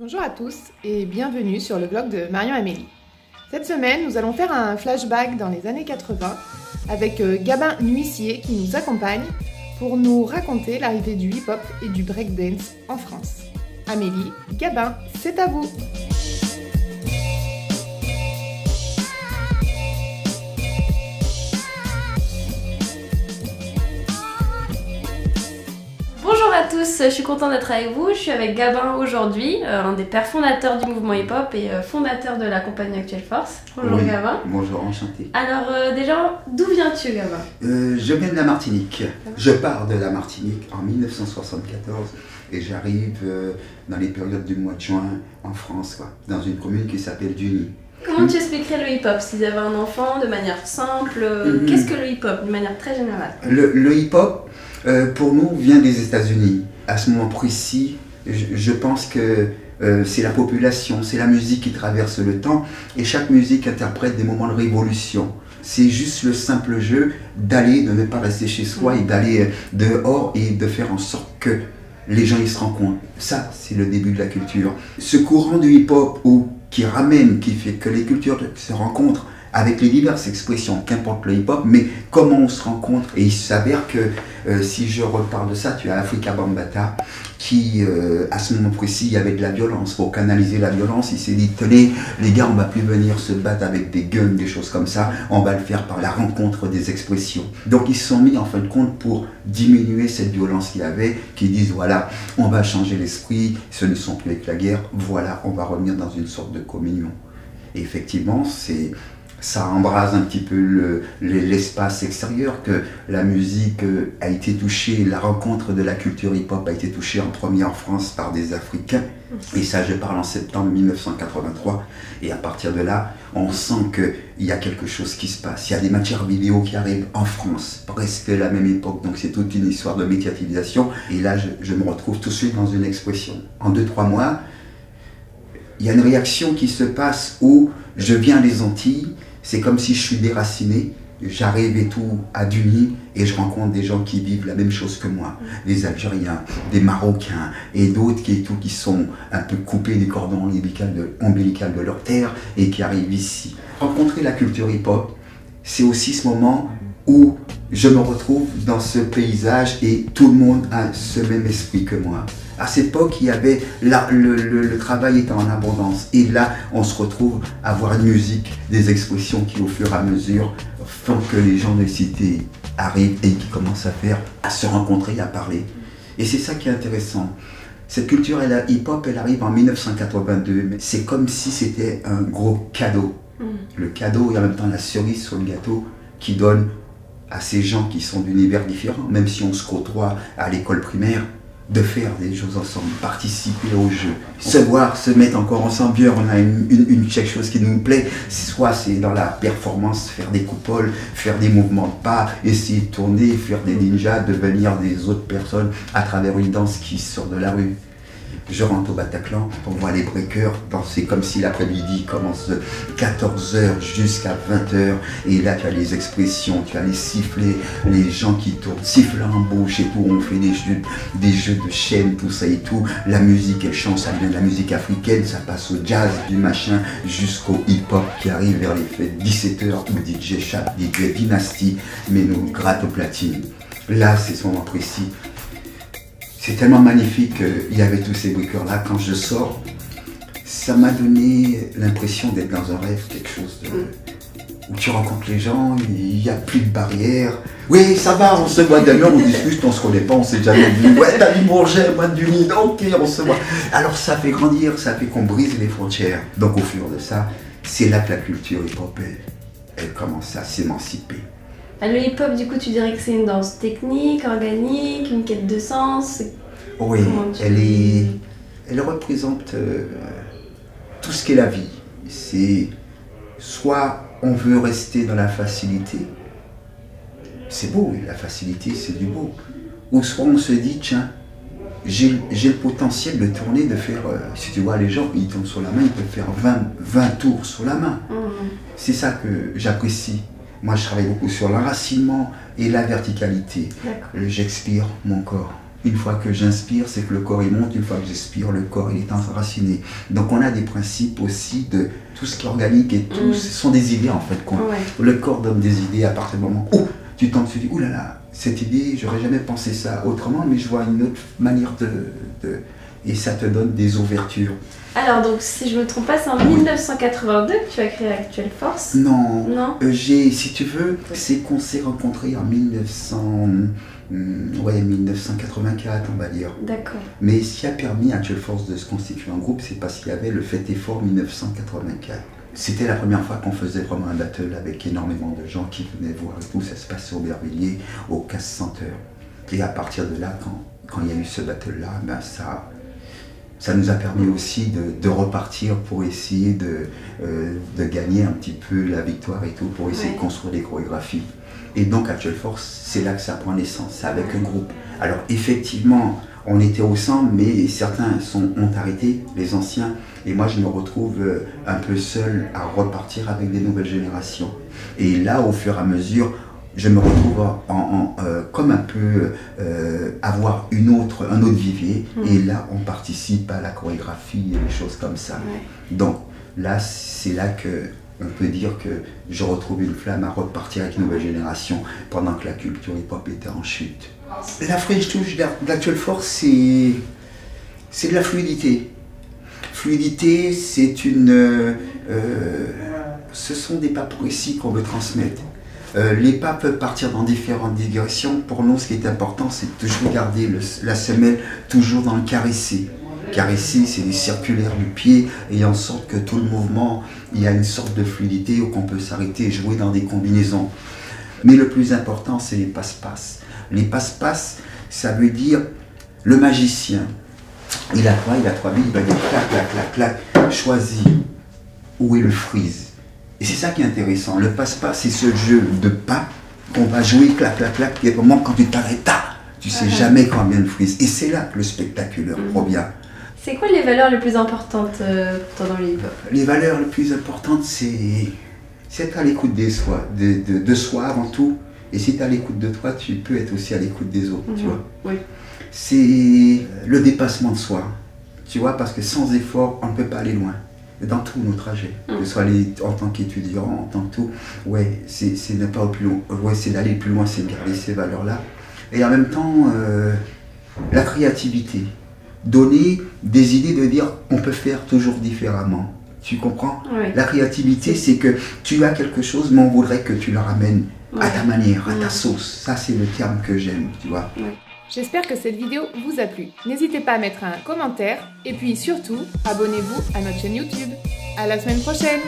Bonjour à tous et bienvenue sur le blog de Marion Amélie. Cette semaine, nous allons faire un flashback dans les années 80 avec euh, Gabin Nuissier qui nous accompagne pour nous raconter l'arrivée du hip-hop et du breakdance en France. Amélie, Gabin, c'est à vous Bonjour à tous, je suis contente d'être avec vous. Je suis avec Gabin aujourd'hui, euh, un des pères fondateurs du mouvement hip-hop et euh, fondateur de la compagnie Actuelle Force. Bonjour Oui, Gabin. Bonjour, enchanté. Alors euh, déjà, d'où viens-tu Gabin? Euh, je viens de la Martinique. Je pars de la Martinique en 1974 et j'arrive euh, dans les périodes du mois de juin en France, quoi, dans une commune qui s'appelle Duny. Comment tu expliquerais le hip-hop? S'il y avait un enfant de manière simple Mhm. Qu'est-ce que le hip-hop de manière très générale? Le, le hip-hop, euh, pour nous, vient des États-Unis. À ce moment précis, je, pense que euh, c'est la population, c'est la musique qui traverse le temps et chaque musique interprète des moments de révolution. C'est juste le simple jeu d'aller, de ne pas rester chez soi et d'aller euh, dehors et de faire en sorte que les gens ils se rencontrent. Ça, c'est le début de la culture. Ce courant du hip-hop qui ramène, qui fait que les cultures se rencontrent avec les diverses expressions, qu'importe le hip-hop, mais comment on se rencontre. Et il s'avère que euh, si je reparle de ça, tu as Africa Bambata qui, euh, à ce moment précis, il y avait de la violence. Pour canaliser la violence, il s'est dit, tenez, les gars, on va plus venir se battre avec des guns, des choses comme ça, on va le faire par la rencontre des expressions. Donc ils se sont mis en fin de compte pour diminuer cette violence qu'il y avait, qui disent, voilà, on va changer l'esprit, ce ne sont plus avec la guerre, voilà, on va revenir dans une sorte de communion. Et effectivement, c'est ça embrase un petit peu le- le- l'espace extérieur, que la musique euh, a été touchée, la rencontre de la culture hip-hop a été touchée en premier en France par des Africains. Et ça, je parle en septembre 1983. Et à partir de là, on sent qu'il y a quelque chose qui se passe. Il y a des matières vidéo qui arrivent en France, presque à la même époque. Donc c'est toute une histoire de médiatisation. Et là, je, je me retrouve tout de suite dans une expression. En deux, trois mois, il y a une réaction qui se passe où je viens des Antilles, c'est comme si je suis déraciné, j'arrive et tout à Duny et je rencontre des gens qui vivent la même chose que moi, des Algériens, des Marocains et d'autres qui, tout, qui sont un peu coupés des cordons ombilicaux de, ombilicaux de leur terre et qui arrivent ici. Rencontrer la culture hip-hop, c'est aussi ce moment où je me retrouve dans ce paysage et tout le monde a ce même esprit que moi. À cette époque, il y avait la- le, le- le travail était en abondance. Et là, on se retrouve à avoir une musique, des expressions qui, au fur et à mesure, font que les gens de cité arrivent et qui commencent à faire, à se rencontrer, à parler. Et c'est ça qui est intéressant. Cette culture hip-hop, elle arrive en 1982, mais c'est comme si c'était un gros cadeau. Le cadeau et en même temps la cerise sur le gâteau qui donne à ces gens qui sont d'univers différents, même si on se côtoie à l'école primaire, de faire des choses ensemble, participer au jeu, se voir, se mettre encore ensemble, bien, on a une, une, quelque chose qui nous plaît, soit c'est dans la performance, faire des coupoles, faire des mouvements de pas, essayer de tourner, faire des ninjas, devenir des autres personnes à travers une danse qui sort de la rue. Je rentre au Bataclan, on voit les breakers danser comme si l'après-midi commence de 14h jusqu'à 20h. Et là, tu as les expressions, tu as les sifflets, les gens qui tournent, sifflent en bouche et tout. On fait des jeux, des jeux de chaîne, tout ça et tout. La musique, elle change, ça vient de la musique africaine, ça passe au jazz, du machin, jusqu'au hip-hop qui arrive vers les fêtes 17h où DJ Chap, DJ Dynasty, mais nous gratte au platine. Là, c'est ce moment précis. C'est tellement magnifique qu'il y avait tous ces briqueurs-là. Quand je sors, ça m'a donné l'impression d'être dans un rêve, quelque chose de... où tu rencontres les gens, il n'y a plus de barrières. Oui, ça va, on se voit d'ailleurs, on discute, on se connaît pas, on s'est jamais vu. Ouais, t'as du Bourget, moi du Nid, ok, on se voit. Alors ça fait grandir, ça fait qu'on brise les frontières. Donc au fur de ça, c'est là que la culture hip-hop, elle, elle commence à s'émanciper. Ah, Le hip-hop, du coup, tu dirais que c'est une danse technique, organique, une quête de sens Oui, elle est, elle représente euh, tout ce qu'est la vie. C'est soit on veut rester dans la facilité, c'est beau, la facilité c'est du beau. Ou soit on se dit, tiens, j'ai le potentiel de tourner, de faire, euh, si tu vois les gens, ils tournent sur la main, ils peuvent faire 20, 20 tours sur la main. Mhm. C'est ça que j'apprécie. Moi, je travaille beaucoup sur l'enracinement et la verticalité. D'accord. J'expire mon corps. Une fois que j'inspire, c'est que le corps il monte. Une fois que j'expire, le corps il est enraciné. Donc on a des principes aussi de tout ce qui est organique et tout. Mm. Ce sont des idées en fait. Ouais. Le corps donne des idées à partir du moment où tu t'en tu dis, ouh là là, cette idée, j'aurais jamais pensé ça autrement, mais je vois une autre manière de, de- Et ça te donne des ouvertures. Alors, donc, si je me trompe pas, c'est en 1982 que tu as créé Actuelle Force Non, Non Euh, J'ai, si tu veux, c'est qu'on s'est rencontrés en 1900, hum, ouais, 1984, on va dire. D'accord. Mais ce qui a permis à Actual Force de se constituer en groupe, c'est parce qu'il y avait le Fait et Fort 1984. C'était la première fois qu'on faisait vraiment un battle avec énormément de gens qui venaient voir et tout. Ça se passait au Bervilliers, au Casse Center. Et à partir de là, quand, quand il y a eu ce battle-là, ben ça, ça nous a permis aussi de, de repartir pour essayer de, euh, de gagner un petit peu la victoire et tout, pour essayer Ouais. de construire des chorégraphies. Et donc Actual Force, c'est là que ça prend naissance, c'est avec un groupe. Alors effectivement, on était ensemble, mais certains sont, ont arrêté, les anciens, et moi je me retrouve euh, un peu seul à repartir avec des nouvelles générations. Et là, au fur et à mesure, je me retrouve en, en- euh, comme un peu euh, avoir une autre, un autre vivier, Mhm. et là on participe à la chorégraphie et des choses comme ça. Ouais. Donc là, c'est là que on peut dire que je retrouve une flamme à repartir avec une nouvelle génération pendant que la culture hip-hop était en chute. La French Touch d'Actual Force, c'est c'est de la fluidité. Fluidité, c'est une. euh, ce sont des pas précis qu'on veut transmettre. Euh, les pas peuvent partir dans différentes directions. Pour nous, ce qui est important, c'est toujours garder la semelle toujours dans le caressé. Caresser, c'est les circulaires du pied et en sorte que tout le mouvement, il y a une sorte de fluidité où qu'on peut s'arrêter et jouer dans des combinaisons. Mais le plus important, c'est les passe-passe. Les passe-passe, ça veut dire le magicien. Il a quoi? Il a trois billes, il va dire clac, clac, clac, clac, choisis où est le freeze. Et c'est ça qui est intéressant. Le passe-passe, c'est ce jeu de pas qu'on va jouer, clac, clac, clac, et au moment quand tu t'arrêtes, ah, tu sais Mhm. jamais quand vient le freeze. Et c'est là que le spectaculaire Mhm. provient. C'est quoi les valeurs les plus importantes euh, pour toi dans le hip-hop? Les valeurs les plus importantes, c'est c'est être à l'écoute des soi, de, de, de soi avant tout. Et si tu es à l'écoute de toi, tu peux être aussi à l'écoute des autres, tu Mhm. vois. Oui. C'est le dépassement de soi, tu vois, parce que sans effort, on ne peut pas aller loin. Dans tous nos trajets, que Mhm. ce soit les- en tant qu'étudiant, en tant que tout, ouais, c'est pas au plus loin, ouais, c'est d'aller plus loin, c'est de garder ces valeurs-là. Et en même temps, euh, la créativité, donner des idées de dire on peut faire toujours différemment. Tu comprends? La créativité, c'est que tu as quelque chose, mais on voudrait que tu le ramènes à ta manière, à ta Mhm. sauce. Ça, c'est le terme que j'aime, tu vois. J'espère que cette vidéo vous a plu. N'hésitez pas à mettre un commentaire et puis surtout, abonnez-vous à notre chaîne YouTube. À la semaine prochaine